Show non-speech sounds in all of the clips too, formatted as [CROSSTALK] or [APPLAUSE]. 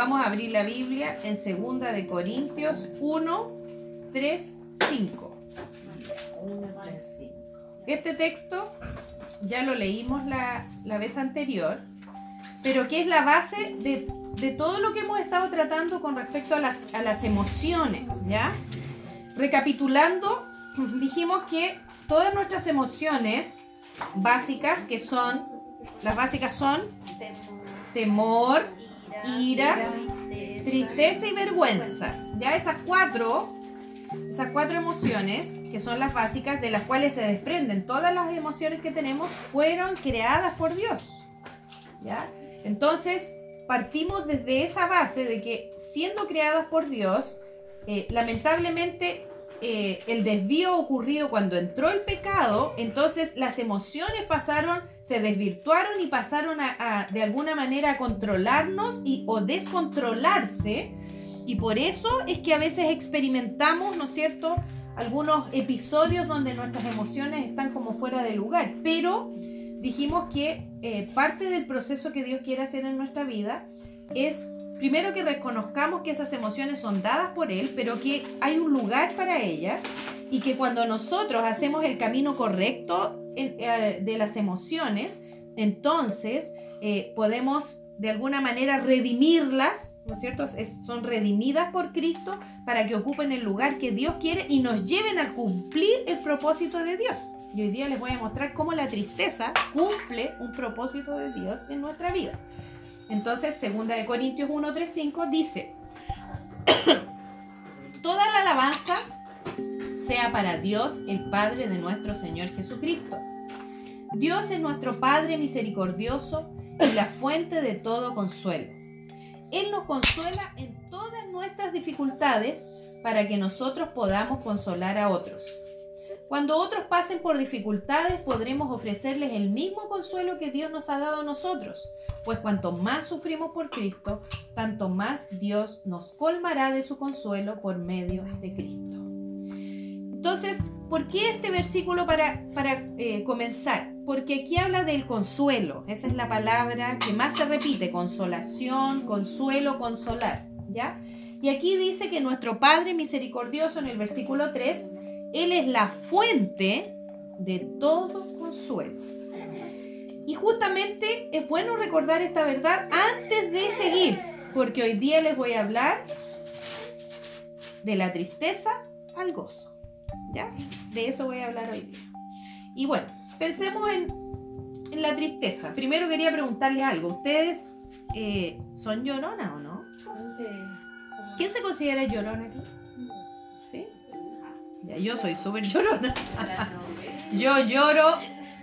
vamos a abrir la Biblia en segunda de Corintios 1, 3, 5. Este texto ya lo leímos la, la vez anterior, pero que es la base de, de, todo lo que hemos estado tratando con respecto a las, a las emociones, ¿ya? Recapitulando, dijimos que todas nuestras emociones básicas, que son, las básicas son temor, ira, tristeza y vergüenza. Ya esas cuatro, esas cuatro emociones, que son las básicas, de las cuales se desprenden todas las emociones que tenemos, fueron creadas por Dios. ¿Ya? Entonces, partimos desde esa base de que siendo creadas por Dios, eh, lamentablemente eh, el desvío ocurrido cuando entró el pecado, entonces las emociones pasaron, se desvirtuaron y pasaron a, de alguna manera a controlarnos y, o descontrolarse. Y por eso es que a veces experimentamos, ¿no es cierto?, algunos episodios donde nuestras emociones están como fuera de lugar. Pero dijimos que eh, parte del proceso que Dios quiere hacer en nuestra vida es primero que reconozcamos que esas emociones son dadas por Él, pero que hay un lugar para ellas y que cuando nosotros hacemos el camino correcto eh, de las emociones, entonces eh, podemos de alguna manera redimirlas, ¿no es cierto? son redimidas por Cristo para que ocupen el lugar que Dios quiere y nos lleven a cumplir el propósito de Dios. Y hoy día les voy a mostrar cómo la tristeza cumple un propósito de Dios en nuestra vida. Entonces, segunda de Corintios 1, 3, 5 dice, [COUGHS] toda la alabanza sea para Dios, el Padre de nuestro Señor Jesucristo. Dios es nuestro Padre misericordioso y la fuente de todo consuelo. Él nos consuela en todas nuestras dificultades para que nosotros podamos consolar a otros. Cuando otros pasen por dificultades, podremos ofrecerles el mismo consuelo que Dios nos ha dado a nosotros, pues cuanto más sufrimos por Cristo, tanto más Dios nos colmará de su consuelo por medio de Cristo. Entonces, ¿por qué este versículo para, para eh, comenzar? Porque aquí habla del consuelo, esa es la palabra que más se repite, consolación, consuelo, consolar, ¿ya? Y aquí dice que nuestro Padre misericordioso en el versículo 3 él es la fuente de todo consuelo. Y justamente es bueno recordar esta verdad antes de seguir, porque hoy día les voy a hablar de la tristeza al gozo. ¿Ya? De eso voy a hablar hoy día. Y bueno, pensemos en, la tristeza. Primero quería preguntarles algo. ¿Ustedes eh, son llorona o no? ¿Quién se considera llorona aquí? Yo soy súper llorona. yo lloro,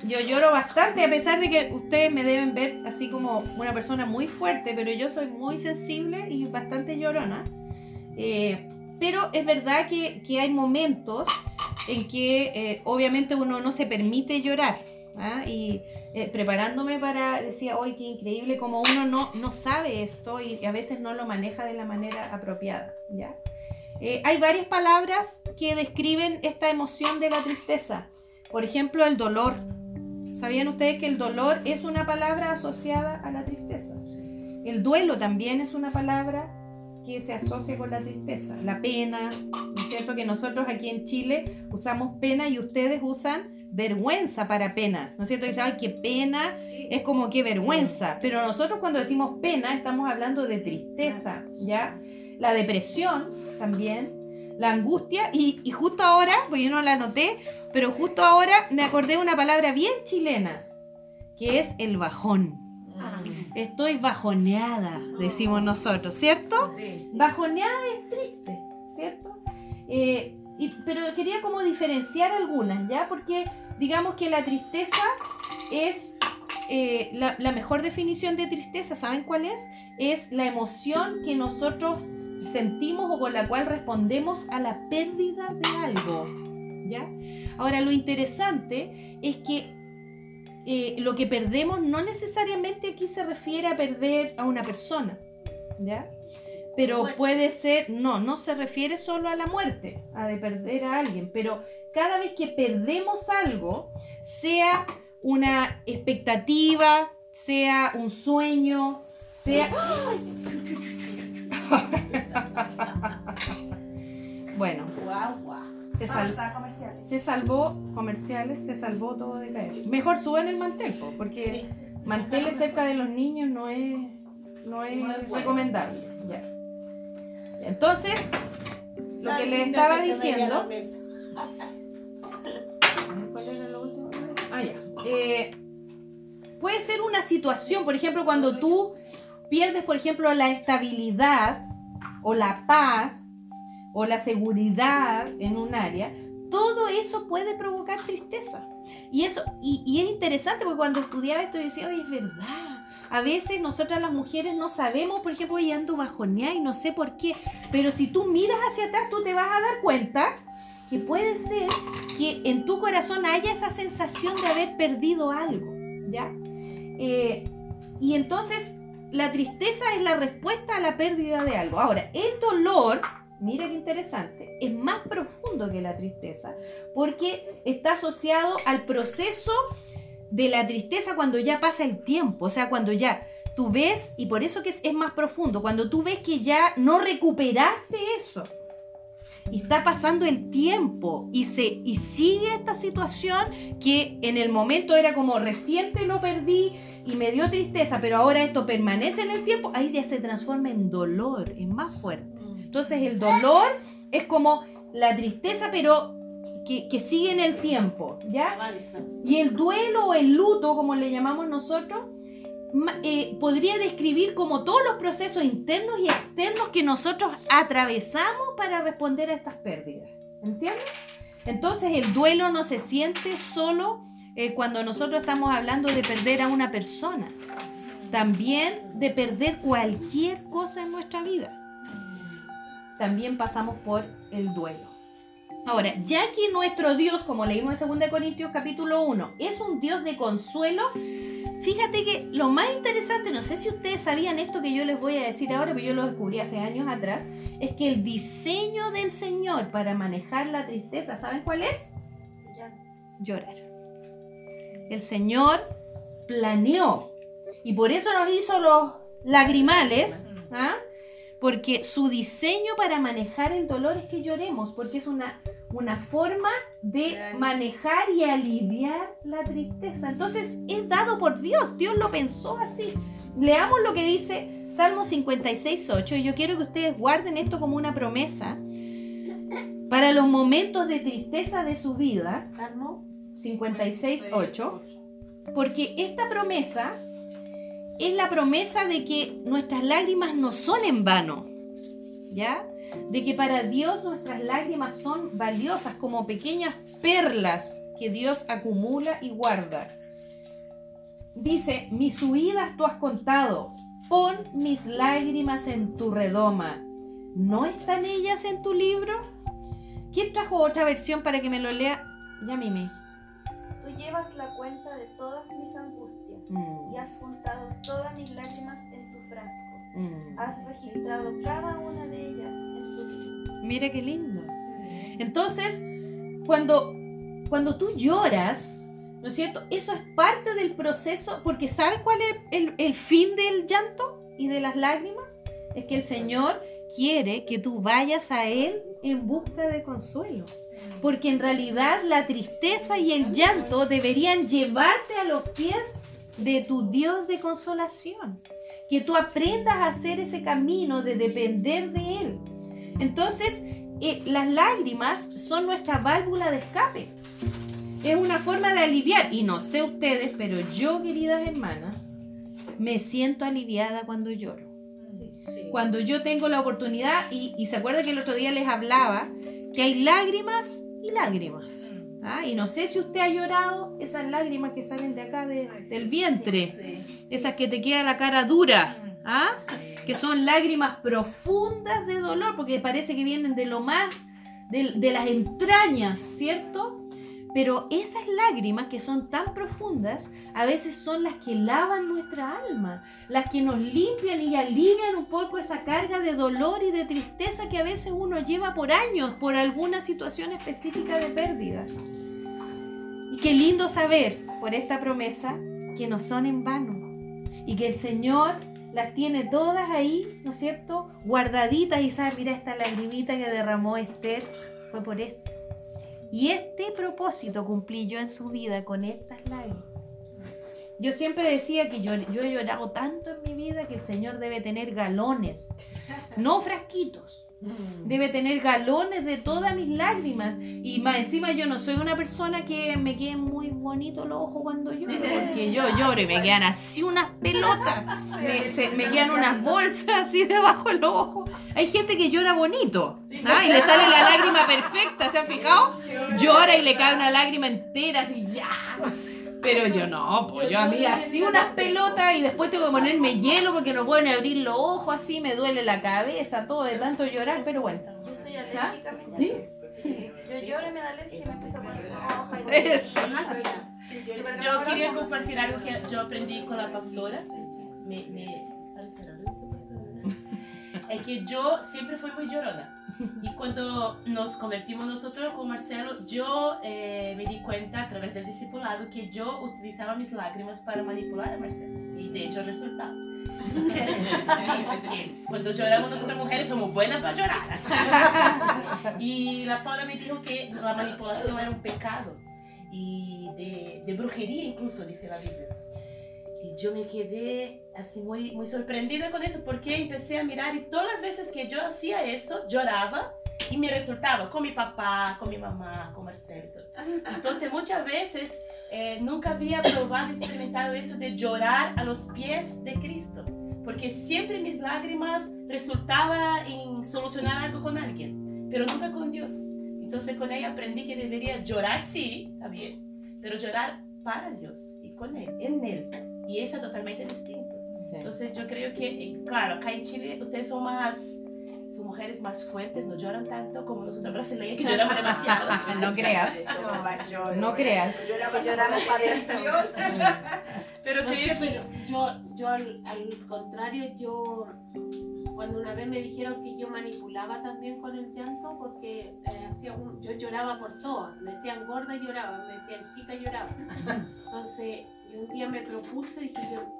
yo lloro bastante, a pesar de que ustedes me deben ver así como una persona muy fuerte, pero yo soy muy sensible y bastante llorona. Eh, pero es verdad que, hay momentos en que eh, obviamente uno no se permite llorar. ¿ah? Y eh, preparándome para, decía, hoy qué increíble como uno no, no sabe esto y a veces no lo maneja de la manera apropiada. ¿ya? Eh, hay varias palabras que describen esta emoción de la tristeza. Por ejemplo, el dolor. ¿Sabían ustedes que el dolor es una palabra asociada a la tristeza? El duelo también es una palabra que se asocia con la tristeza. La pena, ¿no es cierto? Que nosotros aquí en Chile usamos pena y ustedes usan vergüenza para pena, ¿no es cierto? Dicen, ay, qué pena, es como qué vergüenza. Pero nosotros cuando decimos pena estamos hablando de tristeza, ¿ya? La depresión también, la angustia, y, justo ahora, pues yo no la anoté, pero justo ahora me acordé de una palabra bien chilena, que es el bajón. Ah. Estoy bajoneada, decimos nosotros, ¿cierto? Bajoneada es triste, ¿cierto? Eh, pero quería como diferenciar algunas, ¿ya? Porque digamos que la tristeza es eh, la, la, mejor definición de tristeza, ¿saben cuál es? Es la emoción que nosotros sentimos o con la cual respondemos a la pérdida de algo. ¿Ya? Ahora, lo interesante es que eh, lo que perdemos no necesariamente aquí se refiere a perder a una persona, ¿ya? Pero puede ser, no, no se refiere solo a la muerte, a de perder a alguien, pero cada vez que perdemos algo, sea una expectativa, sea un sueño, sea... [LAUGHS] bueno. Guau, guau. Se, Vamos sal- a comerciales. se salvó comerciales, se salvó todo de caer. Mejor suban el mantel, po, porque manteles cerca de los niños no es, no es No es bueno. recomendable. Ya. Entonces, lo Tan que les estaba que diciendo. ¿Cuál era lo último? Ah, ya. Eh, puede ser una situación, por ejemplo, cuando tú pierdes, por ejemplo, la estabilidad o la paz o la seguridad en un área, todo eso puede provocar tristeza. Y eso, y, y es interesante porque cuando estudiaba esto decía, oye, es verdad. A veces nosotras las mujeres no sabemos, por ejemplo, oye, ando bajoneada y no sé por qué. Pero si tú miras hacia atrás, tú te vas a dar cuenta que puede ser que en tu corazón haya esa sensación de haber perdido algo, ¿ya? Eh, y entonces la tristeza es la respuesta a la pérdida de algo. Ahora, el dolor, mira qué interesante, es más profundo que la tristeza, porque está asociado al proceso de la tristeza cuando ya pasa el tiempo, o sea, cuando ya tú ves, y por eso que es, más profundo, cuando tú ves que ya no recuperaste eso, y está pasando el tiempo y, se, y sigue esta situación que en el momento era como reciente lo perdí y me dio tristeza, pero ahora esto permanece en el tiempo, ahí ya se transforma en dolor, es más fuerte. Entonces el dolor es como la tristeza, pero que, que sigue en el tiempo, ¿ya? Avanza. Y el duelo o el luto, como le llamamos nosotros, eh, podría describir como todos los procesos internos y externos que nosotros atravesamos para responder a estas pérdidas. ¿Entiendes? Entonces el duelo no se siente solo eh, cuando nosotros estamos hablando de perder a una persona, también de perder cualquier cosa en nuestra vida. También pasamos por el duelo. Ahora, ya que nuestro Dios, como leímos en 2 Corintios capítulo 1, es un Dios de consuelo, fíjate que lo más interesante, no sé si ustedes sabían esto que yo les voy a decir ahora, pero yo lo descubrí hace años atrás, es que el diseño del Señor para manejar la tristeza, ¿saben cuál es? Llorar. El Señor planeó y por eso nos hizo los lagrimales, ¿ah? Porque su diseño para manejar el dolor es que lloremos, porque es una, una forma de manejar y aliviar la tristeza. Entonces es dado por Dios, Dios lo pensó así. Leamos lo que dice Salmo 56, 8, y yo quiero que ustedes guarden esto como una promesa para los momentos de tristeza de su vida. Salmo 56, 8, porque esta promesa es la promesa de que nuestras lágrimas no son en vano, ¿ya? De que para Dios nuestras lágrimas son valiosas como pequeñas perlas que Dios acumula y guarda. Dice, mis huidas tú has contado, pon mis lágrimas en tu redoma. ¿No están ellas en tu libro? ¿Quién trajo otra versión para que me lo lea? Ya mime. Tú llevas la cuenta de todas mis angustias Mm. Y has juntado todas mis lágrimas en tu frasco. Mm. Has registrado cada una de ellas en tu libro. Mira qué lindo. Entonces, cuando, cuando tú lloras, ¿no es cierto? Eso es parte del proceso, porque ¿sabes cuál es el, el fin del llanto y de las lágrimas? Es que el Señor quiere que tú vayas a Él en busca de consuelo. Porque en realidad la tristeza y el llanto deberían llevarte a los pies de tu Dios de consolación. Que tú aprendas a hacer ese camino de depender de Él. Entonces, eh, las lágrimas son nuestra válvula de escape. Es una forma de aliviar. Y no sé ustedes, pero yo, queridas hermanas, me siento aliviada cuando lloro. Cuando yo tengo la oportunidad, y, y se acuerda que el otro día les hablaba, que hay lágrimas y lágrimas. ¿Ah? Y no sé si usted ha llorado esas lágrimas que salen de acá de- del vientre, esas que te queda la cara dura, ¿ah? que son lágrimas profundas de dolor, porque parece que vienen de lo más, de, de las entrañas, ¿cierto? Pero esas lágrimas que son tan profundas, a veces son las que lavan nuestra alma, las que nos limpian y alivian un poco esa carga de dolor y de tristeza que a veces uno lleva por años por alguna situación específica de pérdida. Y qué lindo saber por esta promesa que no son en vano y que el Señor las tiene todas ahí, ¿no es cierto? guardaditas y sabes, mira esta lagrimita que derramó Esther, fue por esto. Y este propósito cumplí yo en su vida con estas lágrimas. Yo siempre decía que yo, yo he llorado tanto en mi vida que el Señor debe tener galones, no frasquitos. Debe tener galones de todas mis lágrimas. Y más encima yo no soy una persona que me queden muy bonitos los ojos cuando lloro. Porque yo lloro y me quedan así unas pelotas. [LAUGHS] Me, se- me quedan unas bolsas así debajo de los ojos. Hay gente que llora bonito. ¿ah? Y le sale la lágrima perfecta. ¿Se han fijado? Llora y le cae una lágrima entera así ya. Pero yo no, pues yo a mí así unas pelotas y después tengo que ponerme hielo porque no puedo ni abrir los ojos así, me duele la cabeza, todo de tanto llorar, pero bueno. Yo soy alérgica. a mi ¿Sí? Sí. Yo lloro y me da alergia y me empiezo a poner roja. y- Yo quería compartir algo que yo aprendí con la pastora. Me, me. Es que yo siempre fui muy llorona. Y cuando nos convertimos nosotros con Marcelo, yo eh, me di cuenta a través del discipulado que yo utilizaba mis lágrimas para manipular a Marcelo. Y de hecho resultaba. Entonces, [LAUGHS] sí, porque cuando lloramos nosotras mujeres somos buenas para llorar. Y la Paula me dijo que la manipulación era un pecado y de, de brujería incluso, dice la Biblia. Y yo me quedé así muy, muy sorprendida con eso porque empecé a mirar y todas las veces que yo hacía eso, lloraba y me resultaba con mi papá, con mi mamá, con Marcelo. todo. Entonces muchas veces eh, nunca había probado, experimentado eso de llorar a los pies de Cristo. Porque siempre mis lágrimas resultaba en solucionar algo con alguien, pero nunca con Dios. Entonces con ella aprendí que debería llorar, sí, está bien, pero llorar para Dios y con Él, en Él. Y eso es totalmente distinto. Entonces yo creo que, eh, claro, acá en Chile ustedes son más, son mujeres más fuertes, no lloran tanto como nosotros brasileñas que lloramos demasiado. [LAUGHS] No creas. No creas. Lloramos [LAUGHS] para adicción. Pero No sé, creo que... pero yo, yo al, al contrario, yo cuando una vez me dijeron que yo manipulaba también con el llanto porque eh, hacía un- yo lloraba por todo, me decían gorda lloraba, me decían chica lloraba. [LAUGHS] Entonces y un día me propuse y dije yo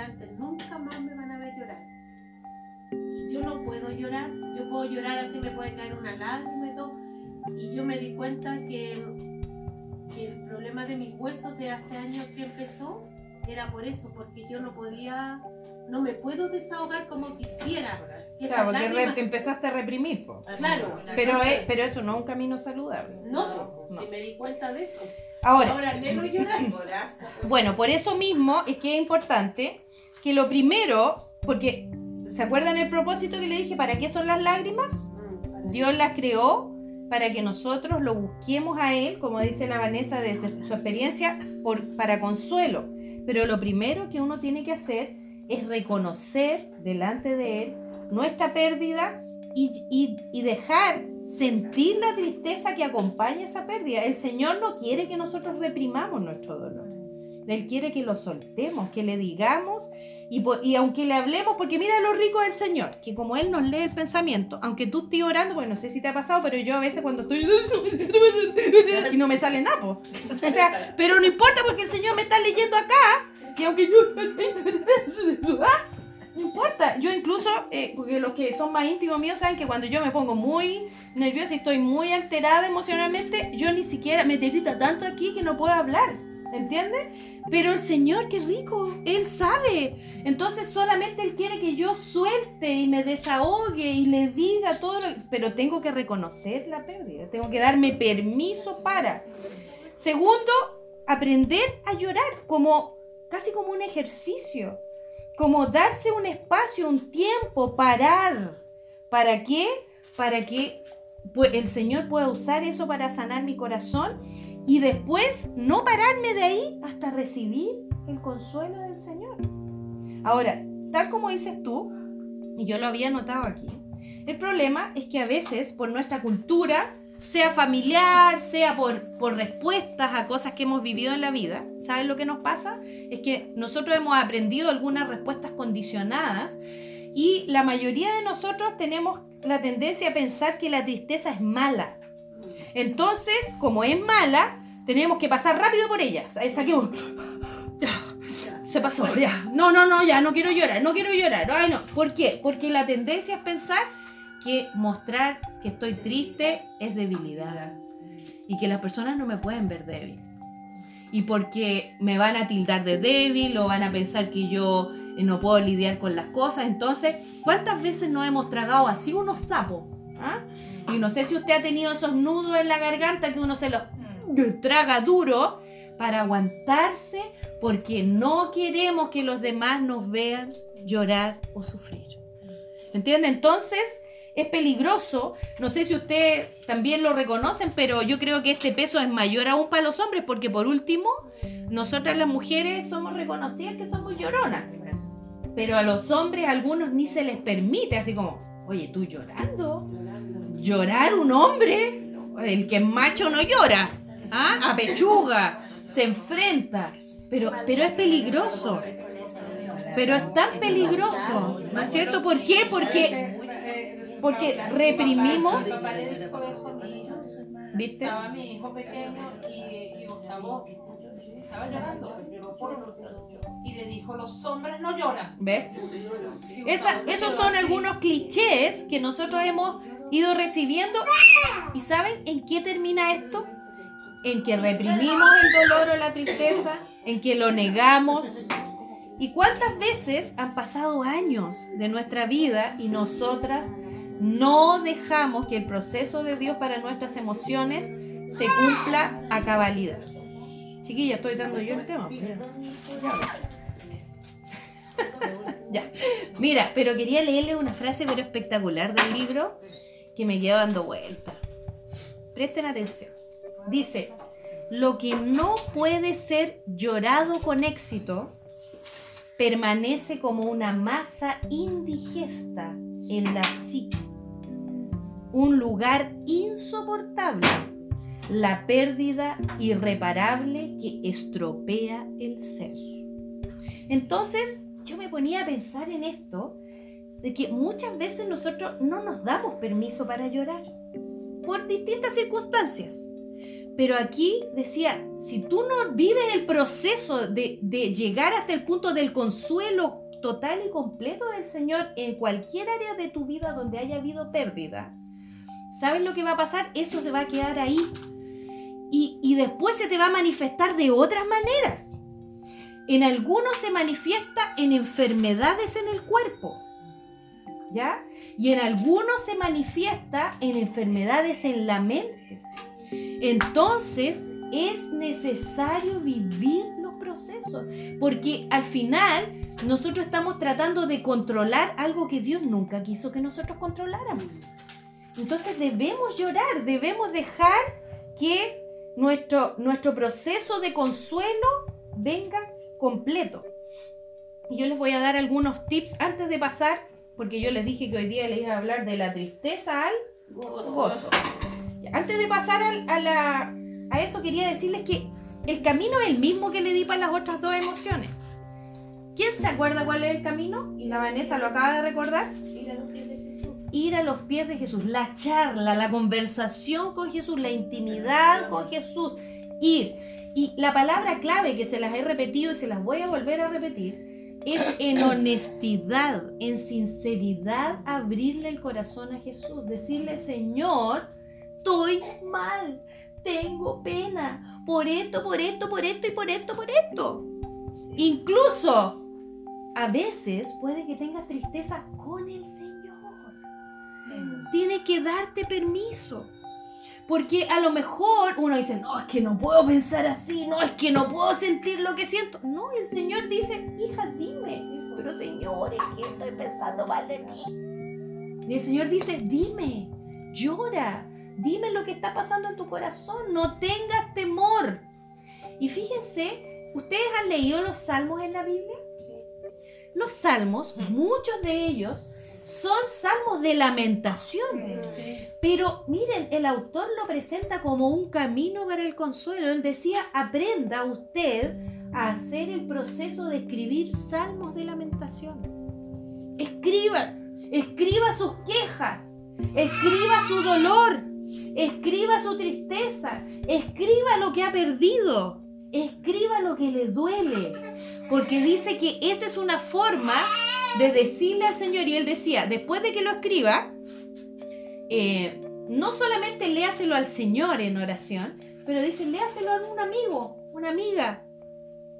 adelante nunca más me van a ver llorar. Yo no puedo llorar, yo puedo llorar así me puede caer una lágrima y todo. Y yo me di cuenta que que el problema de mis huesos de hace años que empezó era por eso, porque yo no podía, no me puedo desahogar como quisiera. Claro, porque lágrimas- empezaste a reprimir. po. claro, Pero, es- pero eso no es un camino saludable. no, No. si me di cuenta de eso. Ahora, Ahora. Bueno, por eso mismo es que es importante que lo primero, porque ¿se acuerdan el propósito que le dije? ¿Para qué son las lágrimas? Para- Dios las creó para que nosotros lo busquemos a Él, como dice la Vanessa de su su experiencia, por, para consuelo. Pero lo primero que uno tiene que hacer es reconocer delante de Él nuestra pérdida y, y- y dejar sentir la tristeza que acompaña esa pérdida. El Señor no quiere que nosotros reprimamos nuestro dolor. Él quiere que lo soltemos, que le digamos y, y aunque le hablemos, porque mira lo rico del Señor, que como Él nos lee el pensamiento, aunque tú estés orando, porque no sé si te ha pasado, pero yo a veces cuando estoy [LAUGHS] y no me sale nada, po. o sea, pero no importa porque el Señor me está leyendo acá, que aunque yo [LAUGHS] no importa, yo incluso, eh, porque los que son más íntimos míos saben que cuando yo me pongo muy nerviosa y estoy muy alterada emocionalmente, yo ni siquiera me derrita tanto aquí que no puedo hablar, ¿entiendes? Pero el Señor, qué rico, Él sabe. Entonces solamente Él quiere que yo suelte y me desahogue y le diga todo lo Pero tengo que reconocer la pérdida, tengo que darme permiso para. Segundo, aprender a llorar como casi como un ejercicio, como darse un espacio, un tiempo, parar. ¿Para qué? Para que el Señor pueda usar eso para sanar mi corazón y después no pararme de ahí hasta recibir el consuelo del Señor. Ahora, tal como dices tú, y yo lo había notado aquí, el problema es que a veces por nuestra cultura, sea familiar, sea por, por respuestas a cosas que hemos vivido en la vida, ¿sabes lo que nos pasa? Es que nosotros hemos aprendido algunas respuestas condicionadas y la mayoría de nosotros tenemos la tendencia a pensar que la tristeza es mala. Entonces, como es mala, tenemos que pasar rápido por ella. Sa- Saquemos. Se pasó, ya. No, no, no, ya, no quiero llorar, no quiero llorar. Ay, no. ¿Por qué? Porque la tendencia es pensar que mostrar que estoy triste es debilidad. Y que las personas no me pueden ver débil. Y porque me van a tildar de débil o van a pensar que yo eh, no puedo lidiar con las cosas. Entonces, ¿cuántas veces nos hemos tragado así unos sapos? ¿Ah? Y no sé si usted ha tenido esos nudos en la garganta que uno se los traga duro para aguantarse porque no queremos que los demás nos vean llorar o sufrir. ¿Entiende? Entonces es peligroso. No sé si ustedes también lo reconocen, pero yo creo que este peso es mayor aún para los hombres porque por último, nosotras las mujeres somos reconocidas que somos lloronas. Pero a los hombres algunos ni se les permite, así como, oye, tú llorando. Llorar un hombre, el que es macho no llora. ¿Ah? Apechuga, se enfrenta. Pero, pero es peligroso. Pero es tan peligroso. ¿No es cierto? ¿Por qué? Porque, porque reprimimos. ¿Viste? Estaba mi hijo pequeño y, y Gustavo estaba llorando. Y le dijo, los hombres no lloran. ¿Ves? Esa- esos son algunos clichés que nosotros hemos ido recibiendo. ¿Y saben en qué termina esto? En que reprimimos el dolor o la tristeza, en que lo negamos. ¿Y cuántas veces han pasado años de nuestra vida y nosotras no dejamos que el proceso de Dios para nuestras emociones se cumpla a cabalidad? Chiquilla, estoy dando yo el tema. [LAUGHS] Ya. Mira, pero quería leerle una frase pero espectacular del libro que me quedó dando vuelta. Presten atención. Dice, lo que no puede ser llorado con éxito permanece como una masa indigesta en la psique. Un lugar insoportable. La pérdida irreparable que estropea el ser. Entonces, yo me ponía a pensar en esto, de que muchas veces nosotros no nos damos permiso para llorar, por distintas circunstancias. Pero aquí decía, si tú no vives el proceso de, de llegar hasta el punto del consuelo total y completo del Señor en cualquier área de tu vida donde haya habido pérdida, ¿sabes lo que va a pasar? Eso se va a quedar ahí. Y, y después se te va a manifestar de otras maneras. En algunos se manifiesta en enfermedades en el cuerpo. ¿Ya? Y en algunos se manifiesta en enfermedades en la mente. Entonces es necesario vivir los procesos. Porque al final nosotros estamos tratando de controlar algo que Dios nunca quiso que nosotros controláramos. Entonces debemos llorar, debemos dejar que nuestro, nuestro proceso de consuelo venga completo. Y yo les voy a dar algunos tips antes de pasar, porque yo les dije que hoy día les iba a hablar de la tristeza al gozo. Antes de pasar al- a, la- a eso, quería decirles que el camino es el mismo que le di para las otras dos emociones. ¿Quién se acuerda cuál es el camino? Y la Vanessa lo acaba de recordar. Ir a los pies de Jesús. Ir a los pies de Jesús, la charla, la conversación con Jesús, la intimidad con Jesús. Ir. Y la palabra clave que se las he repetido y se las voy a volver a repetir es en honestidad, en sinceridad, abrirle el corazón a Jesús. Decirle, Señor, estoy mal, tengo pena, por esto, por esto, por esto y por esto, por esto. Incluso, a veces puede que tengas tristeza con el Señor. Tiene que darte permiso. Porque a lo mejor uno dice, no, es que no puedo pensar así, no, es que no puedo sentir lo que siento. No, el Señor dice, hija, dime. Pero Señor, es que estoy pensando mal de ti. Y el Señor dice, dime, llora, dime lo que está pasando en tu corazón, no tengas temor. Y fíjense, ¿ustedes han leído los salmos en la Biblia? Los salmos, muchos de ellos, son salmos de lamentación. Pero miren, el autor lo presenta como un camino para el consuelo. Él decía, aprenda usted a hacer el proceso de escribir salmos de lamentación. Escriba, escriba sus quejas, escriba su dolor, escriba su tristeza, escriba lo que ha perdido. escriba lo que le duele, porque dice que esa es una forma de decirle al Señor, y él decía, después de que lo escriba, eh, no solamente léaselo al Señor en oración, pero dice, léaselo a un amigo, una amiga.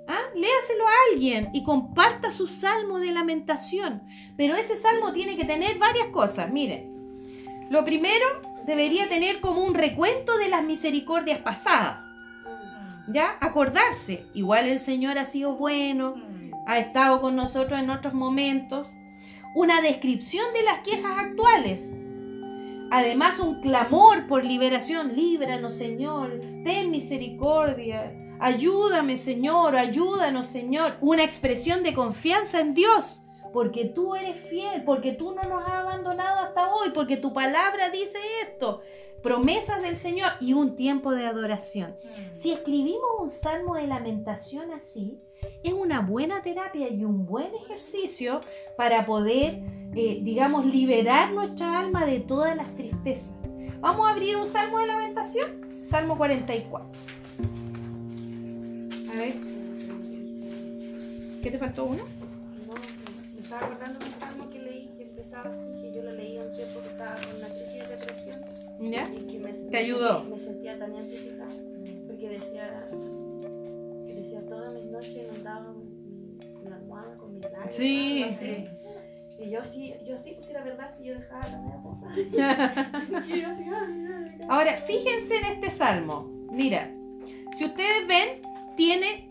¿Ah? Léaselo a alguien y comparta su salmo de lamentación. Pero ese salmo tiene que tener varias cosas. Miren, lo primero debería tener como un recuento de las misericordias pasadas. ¿Ya? Acordarse. Igual el Señor ha sido bueno, ha estado con nosotros en otros momentos. Una descripción de las quejas actuales. Además, un clamor por liberación. Líbranos, Señor. Ten misericordia. Ayúdame, Señor. Ayúdanos, Señor. Una expresión de confianza en Dios. Porque tú eres fiel, porque tú no nos has abandonado hasta hoy, porque tu palabra dice esto. Promesas del Señor y un tiempo de adoración. Si escribimos un salmo de lamentación así, es una buena terapia y un buen ejercicio para poder, eh, digamos, liberar nuestra alma de todas las tristezas. Vamos a abrir un salmo de lamentación, Salmo 44. A ver, si- ¿qué te faltó uno? No, me estaba acordando de un salmo que leí que empezaba así, que yo lo leí un tiempo que estaba ¿Ya? Que me, ¿Te me ayudó? sentía- me sentía tan identificada. Porque decía, que decía todas mis noches inundaba mi, mi almohada con mi lágrimas. Sí, sí. Y yo sí, yo sí, pues la verdad, si yo dejaba la media [LAUGHS] ay. Ahora, fíjense en este salmo. Mira, si ustedes ven, tiene,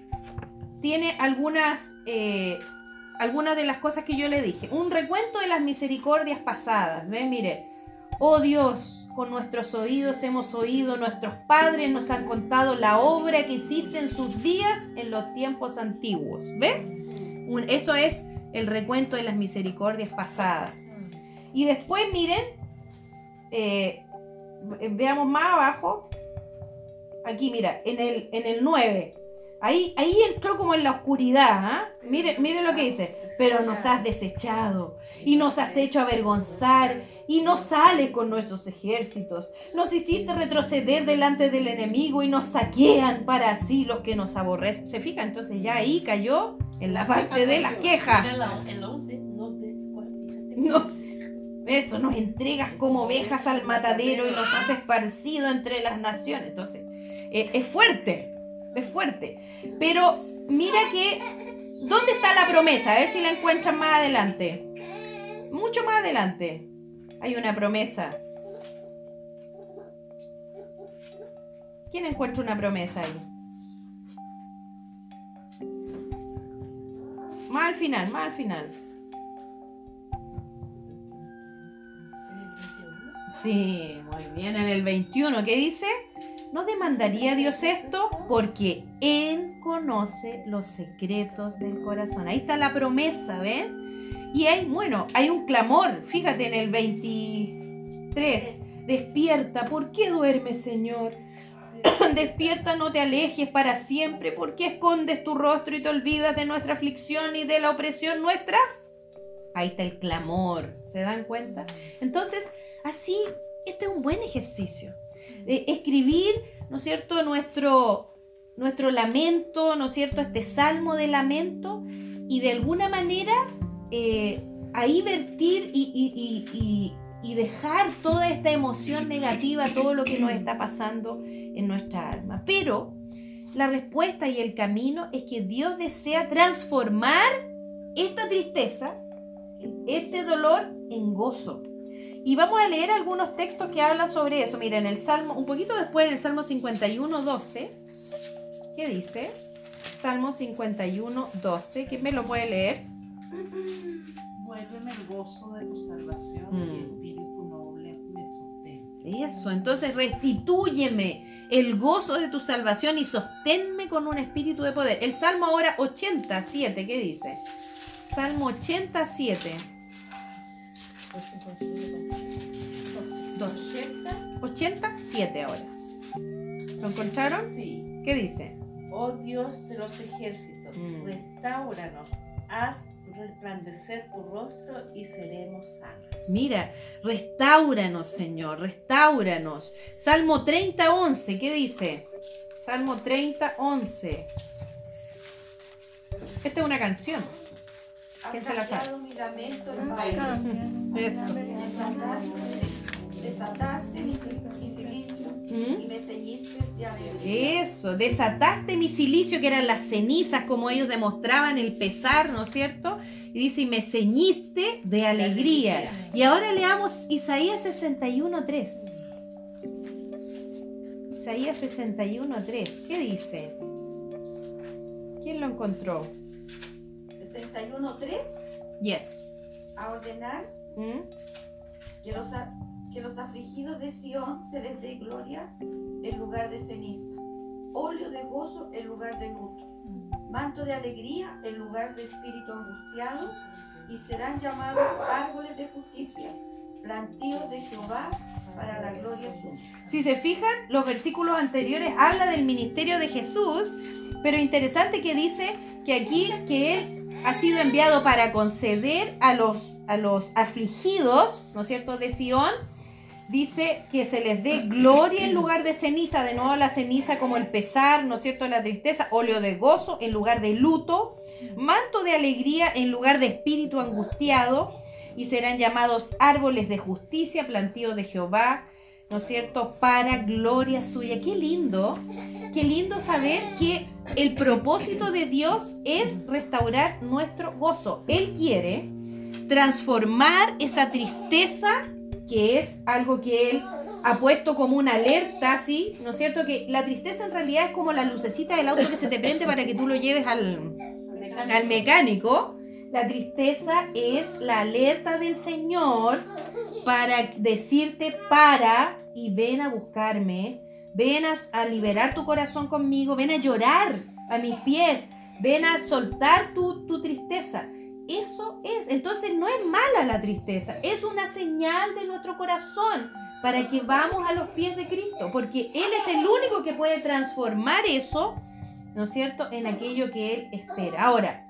tiene algunas, eh, algunas de las cosas que yo le dije. Un recuento de las misericordias pasadas. ¿Ven? Mire. Oh Dios, con nuestros oídos hemos oído, nuestros padres nos han contado la obra que hiciste en sus días en los tiempos antiguos. Un- eso es el recuento de las misericordias pasadas. Y después, miren, eh, veamos más abajo. Aquí, mira, en el, en el 9. Ahí, ahí entró como en la oscuridad. ¿ah? Mire, mire lo que dice. Pero nos has desechado y nos has hecho avergonzar y no sales con nuestros ejércitos. Nos hiciste retroceder delante del enemigo y nos saquean para así los que nos aborrecen. ¿Se fija? Entonces ya ahí cayó en la parte de las quejas. El 11, nos descuartizaste. No. Eso, nos entregas como ovejas al matadero y nos has esparcido entre las naciones. Entonces, eh, es fuerte, es fuerte. Pero mira que, ¿dónde está la promesa? A ver si la encuentran más adelante. Mucho más adelante. Hay una promesa. ¿Quién encuentra una promesa ahí? Más al final, más al final. Sí, muy bien. En el 21, ¿qué dice? ¿No demandaría Dios esto? Porque Él conoce los secretos del corazón. Ahí está la promesa, ¿ven? Y hay, bueno, hay un clamor. Fíjate en el 23. Despierta, ¿por qué duermes, Señor? [COUGHS] Despierta, no te alejes para siempre. ¿Por qué escondes tu rostro y te olvidas de nuestra aflicción y de la opresión nuestra? Ahí está el clamor. ¿Se dan cuenta? Entonces, así, este es un buen ejercicio. Eh, escribir, ¿no cierto?, nuestro, nuestro lamento, ¿no es cierto?, este salmo de lamento y de alguna manera eh, ahí vertir y, y- y- y- y dejar toda esta emoción negativa, todo lo que nos está pasando en nuestra alma. Pero la respuesta y el camino es que Dios desea transformar esta tristeza, este dolor en gozo. Y vamos a leer algunos textos que hablan sobre eso. Mira, en el Salmo, un poquito después, en el Salmo 51, 12, ¿qué dice? Salmo 51, 12, ¿quién me lo puede leer? [CLEARS THROAT] Vuélveme el gozo de tu salvación Mm. y espíritu noble me sostén. Eso, entonces restitúyeme el gozo de tu salvación y sosténme con un espíritu de poder. El Salmo ahora 87, ¿qué dice? Salmo 87, 12. 87 ahora. ¿Lo encontraron? Sí. ¿Qué dice? Oh Dios de los ejércitos, Mm. restauranos, haz resplandecer tu rostro y seremos sanos. Mira, restauranos, Señor, restauranos. Salmo 30, 11, ¿qué dice? Salmo 30, 11. Esta es una canción. ¿Quién se la sabe? Baile. Desataste- mi sil- mi silicio ¿Mm? y me ceñiste de alegría. Eso, desataste mi silicio, que eran las cenizas, como ellos demostraban el pesar, ¿no es cierto? Y dice, y me ceñiste de alegría. Y ahora leamos Isaías 61.3. Isaías 61.3. ¿Qué dice? ¿Quién lo encontró? 61.3 Yes. a ordenar ¿Mm? que los, que los afligidos de Sión se les dé gloria en lugar de ceniza, óleo de gozo en lugar de luto, manto de alegría en lugar de espíritu angustiado, y serán llamados árboles de justicia, plantíos de Jehová para la gloria suya. Si se fijan, los versículos anteriores habla del ministerio de Jesús, pero interesante que dice que aquí que él ha sido enviado para conceder a los a los afligidos, ¿no es cierto?, de Sión, dice que se les dé gloria en lugar de ceniza, de nuevo la ceniza como el pesar, ¿no es cierto?, la tristeza, óleo de gozo en lugar de luto, manto de alegría en lugar de espíritu angustiado, y serán llamados árboles de justicia, plantío de Jehová, ¿no es cierto?, para gloria suya. Qué lindo, qué lindo saber que el propósito de Dios es restaurar nuestro gozo. Él quiere transformar esa tristeza, que es algo que Él ha puesto como una alerta, ¿sí? ¿No es cierto? Que la tristeza en realidad es como la lucecita del auto que se te prende para que tú lo lleves al, al mecánico. La tristeza es la alerta del Señor para decirte para y ven a buscarme, ven a, liberar tu corazón conmigo, ven a llorar a mis pies, ven a soltar tu, tu tristeza. Eso es, entonces no es mala la tristeza, es una señal de nuestro corazón para que vamos a los pies de Cristo, porque Él es el único que puede transformar eso, ¿no es cierto?, en aquello que Él espera. Ahora,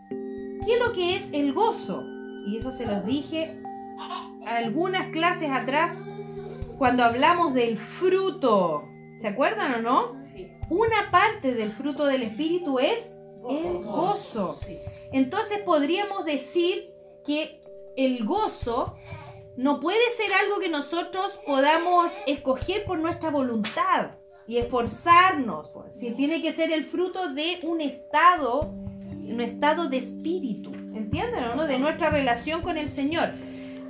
¿qué es lo que es el gozo? Y eso se los dije algunas clases atrás cuando hablamos del fruto. ¿Se acuerdan o no? Sí. Una parte del fruto del Espíritu es el gozo. Entonces podríamos decir que el gozo no puede ser algo que nosotros podamos escoger por nuestra voluntad y esforzarnos. Si tiene que ser el fruto de un estado, un estado de espíritu, ¿entienden o no? De nuestra relación con el Señor.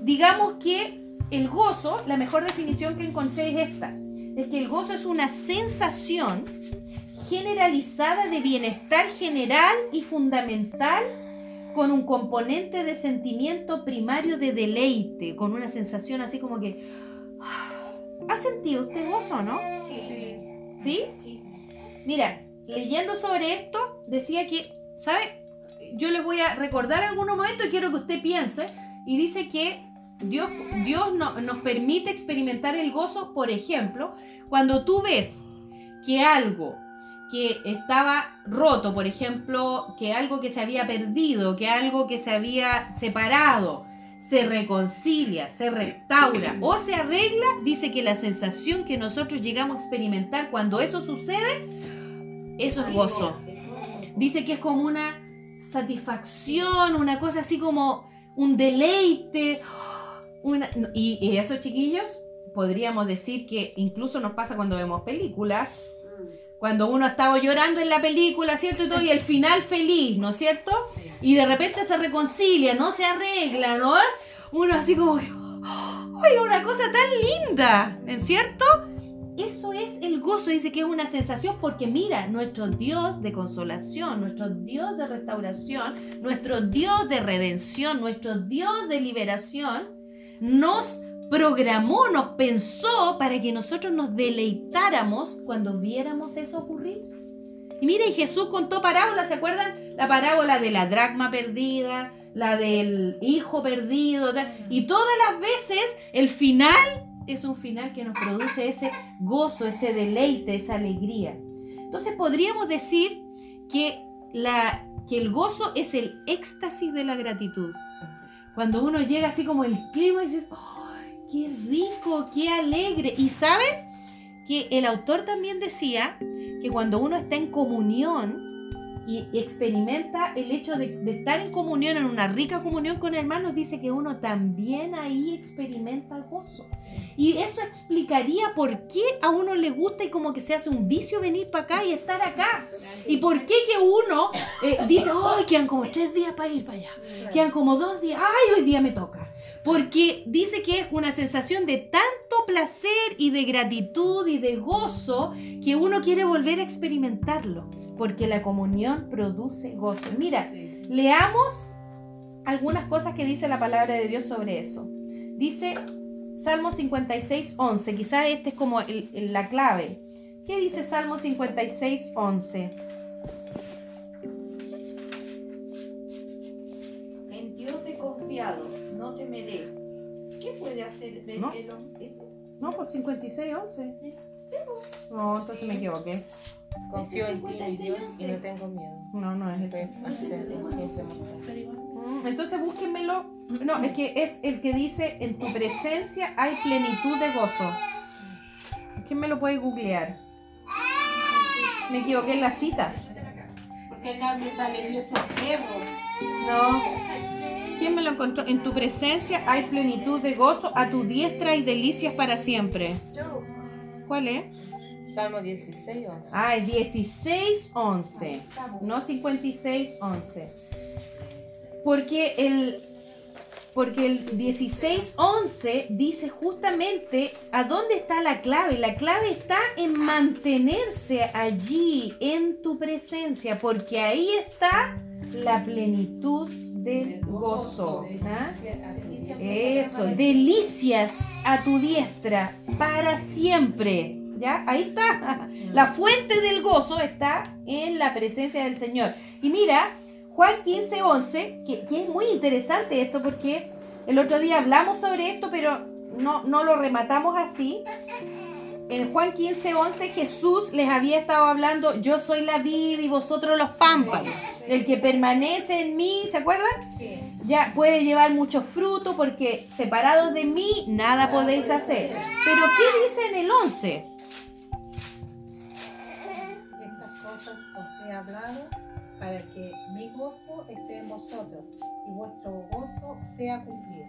Digamos que el gozo, la mejor definición que encontré es esta, es que el gozo es una sensación generalizada de bienestar general y fundamental con un componente de sentimiento primario de deleite, con una sensación así como que... ¿Ha sentido usted gozo, no? Sí, ¿Sí? sí. Mira, leyendo sobre esto, decía que, ¿sabe? Yo les voy a recordar algunos momentos y quiero que usted piense. Y dice que Dios, Dios no- nos permite experimentar el gozo, por ejemplo, cuando tú ves que algo que estaba roto, por ejemplo, que algo que se había perdido, que algo que se había separado, se reconcilia, se restaura o se arregla, dice que la sensación que nosotros llegamos a experimentar cuando eso sucede, eso es gozo. Dice que es como una satisfacción, una cosa así como un deleite. una- y, y eso, chiquillos, podríamos decir que incluso nos pasa cuando vemos películas. Cuando uno estaba llorando en la película, ¿cierto? Y, todo, y el final feliz, ¿no es cierto? Y de repente se reconcilia, no se arregla, ¿no? Uno así como que, ¡ay, una cosa tan linda! ¿En cierto? Eso es el gozo, dice que es una sensación porque mira, nuestro Dios de consolación, nuestro Dios de restauración, nuestro Dios de redención, nuestro Dios de liberación, nos programó, nos pensó para que nosotros nos deleitáramos cuando viéramos eso ocurrir. Y mire, Jesús contó parábolas, ¿se acuerdan? La parábola de la dracma perdida, la del hijo perdido, y todas las veces el final es un final que nos produce ese gozo, ese deleite, esa alegría. Entonces podríamos decir que, la, que el gozo es el éxtasis de la gratitud. Cuando uno llega así como el clima y dices, ¡ay, qué rico, qué alegre! Y saben que el autor también decía que cuando uno está en comunión y experimenta el hecho de, estar en comunión, en una rica comunión con hermanos, dice que uno también ahí experimenta gozo. Y eso explicaría por qué a uno le gusta y como que se hace un vicio venir para acá y estar acá. Y por qué que uno eh, dice, ¡ay, quedan como tres días para ir para allá! Quedan como dos días, ¡ay, hoy día me toca! Porque dice que es una sensación de tanto placer y de gratitud y de gozo que uno quiere volver a experimentarlo. Porque la comunión produce gozo. Mira, leamos algunas cosas que dice la palabra de Dios sobre eso. Dice Salmo 56, 11. Quizás este es como el- el- la clave. ¿Qué dice Salmo 56, 11? En Dios he confiado, no temeré. ¿Qué puede hacer el ¿No? el hombre? Eso. No, por 56, 11. No, entonces me equivoqué. Confío en ti, mi Dios, y no tengo miedo. No, no es igual. Mm, Entonces búsquenmelo. No, es que es el que dice, en tu presencia hay plenitud de gozo. ¿Quién me lo puede googlear? Me equivoqué en la cita. Porque acá me salen 10 perros. No. ¿Quién me lo encontró? En tu presencia hay plenitud de gozo, a tu diestra y delicias para siempre. ¿Cuál es? Salmo 16, 11. Ah, es 16, 11. No 56, 11. Porque el, porque el 16, 11 dice justamente a dónde está la clave. La clave está en mantenerse allí, en tu presencia, porque ahí está la plenitud del gozo. ¿ah? Eso, delicias a tu diestra para siempre. ¿Ya? Ahí está. [LAUGHS] La fuente del gozo está en la presencia del Señor. Y mira, Juan 15, 11, que, que es muy interesante esto porque el otro día hablamos sobre esto, pero no, no lo rematamos así. En Juan 15, 11 Jesús les había estado hablando, yo soy la vid y vosotros los pámpanos. El que permanece en mí, ¿se acuerdan? ya puede llevar mucho fruto porque separados de mí nada podéis hacer. Pero ¿qué dice en el 11? Estas cosas os he hablado para que mi gozo esté en vosotros y vuestro gozo sea cumplido.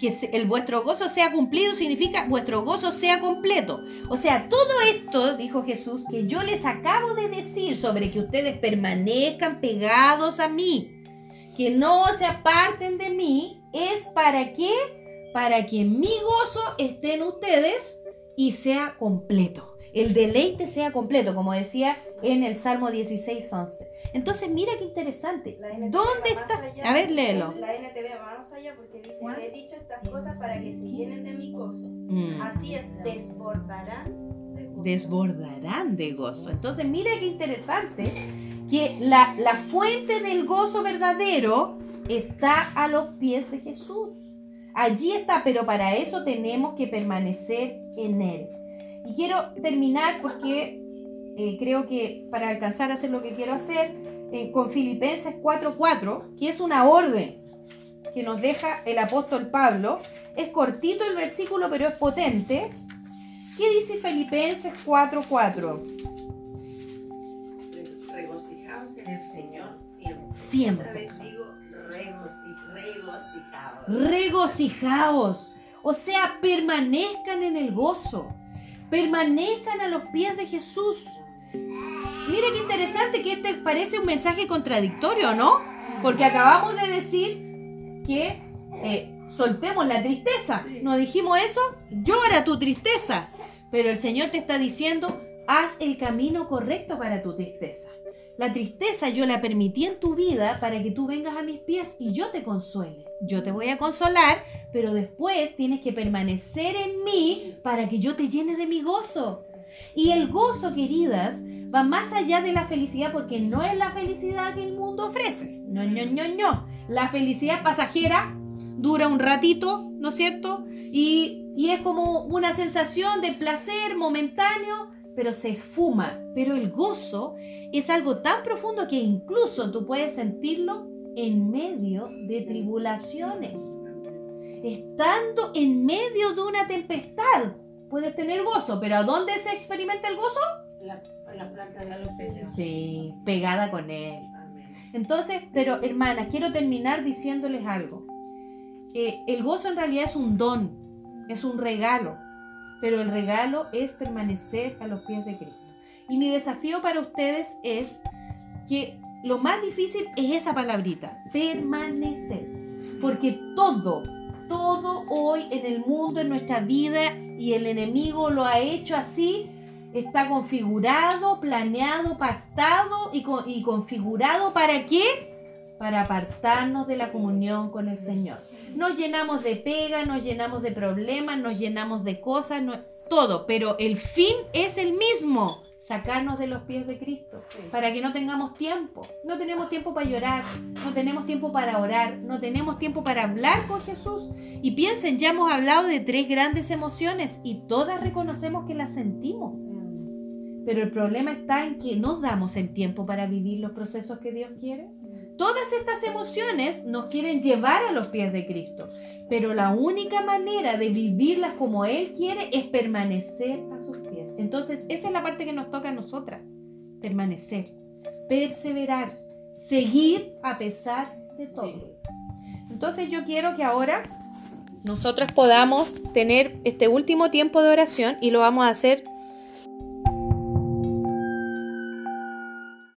Que el vuestro gozo sea cumplido significa vuestro gozo sea completo. O sea, todo esto, dijo Jesús, que yo les acabo de decir sobre que ustedes permanezcan pegados a mí, que no se aparten de mí, es para qué? Para que mi gozo esté en ustedes y sea completo. El deleite sea completo, como decía en el Salmo 16, 11. Entonces, mira qué interesante. ¿Dónde está? allá. A ver, léelo. La NTV va más allá porque dice, he dicho estas cosas para que se llenen de mi gozo. Mm. Así es, desbordarán de gozo. desbordarán de gozo. Entonces, mira qué interesante que la, la fuente del gozo verdadero está a los pies de Jesús. Allí está, pero para eso tenemos que permanecer en Él. Y quiero terminar porque eh, creo que para alcanzar a hacer lo que quiero hacer, eh, con Filipenses 4:4, que es una orden que nos deja el apóstol Pablo. Es cortito el versículo, pero es potente. ¿Qué dice Filipenses 4:4? Regocijaos en el Señor siempre. Siempre. Otra vez digo, regoci- regocijaos. Regocijaos. O sea, permanezcan en el gozo. Permanezcan a los pies de Jesús. Mira qué interesante que este parece un mensaje contradictorio, ¿no? Porque acabamos de decir que eh, soltemos la tristeza. ¿No dijimos eso? Llora tu tristeza. Pero el Señor te está diciendo, haz el camino correcto para tu tristeza. La tristeza yo la permití en tu vida para que tú vengas a mis pies y yo te consuele. Yo te voy a consolar, pero después tienes que permanecer en mí para que yo te llene de mi gozo. Y el gozo, queridas, va más allá de la felicidad porque no es la felicidad que el mundo ofrece. No, no, no, no. La felicidad pasajera dura un ratito, ¿no es cierto? Y, y es como una sensación de placer momentáneo, pero se fuma. Pero el gozo es algo tan profundo que incluso tú puedes sentirlo en medio de tribulaciones. Estando en medio de una tempestad, puedes tener gozo, pero ¿a dónde se experimenta el gozo? Las, la planta de los sellos. Sí, pegada con Él. Amén. Entonces, pero hermana, quiero terminar diciéndoles algo. Que el gozo en realidad es un don, es un regalo, pero el regalo es permanecer a los pies de Cristo. Y mi desafío para ustedes es que lo más difícil es esa palabrita, permanecer. Porque todo, todo hoy en el mundo, en nuestra vida, y el enemigo lo ha hecho así, está configurado, planeado, pactado y, co- y configurado para qué? Para apartarnos de la comunión con el Señor. Nos llenamos de pega, nos llenamos de problemas, nos llenamos de cosas, todo, pero el fin es el mismo, sacarnos de los pies de Cristo, para que no tengamos tiempo. No tenemos tiempo para llorar, no tenemos tiempo para orar, no tenemos tiempo para hablar con Jesús. Y piensen, ya hemos hablado de tres grandes emociones y todas reconocemos que las sentimos. Pero el problema está en que no damos el tiempo para vivir los procesos que Dios quiere. Todas estas emociones nos quieren llevar a los pies de Cristo, pero la única manera de vivirlas como Él quiere es permanecer a sus pies. Entonces, esa es la parte que nos toca a nosotras, permanecer, perseverar, seguir a pesar de todo. Entonces, yo quiero que ahora nosotras podamos tener este último tiempo de oración y lo vamos a hacer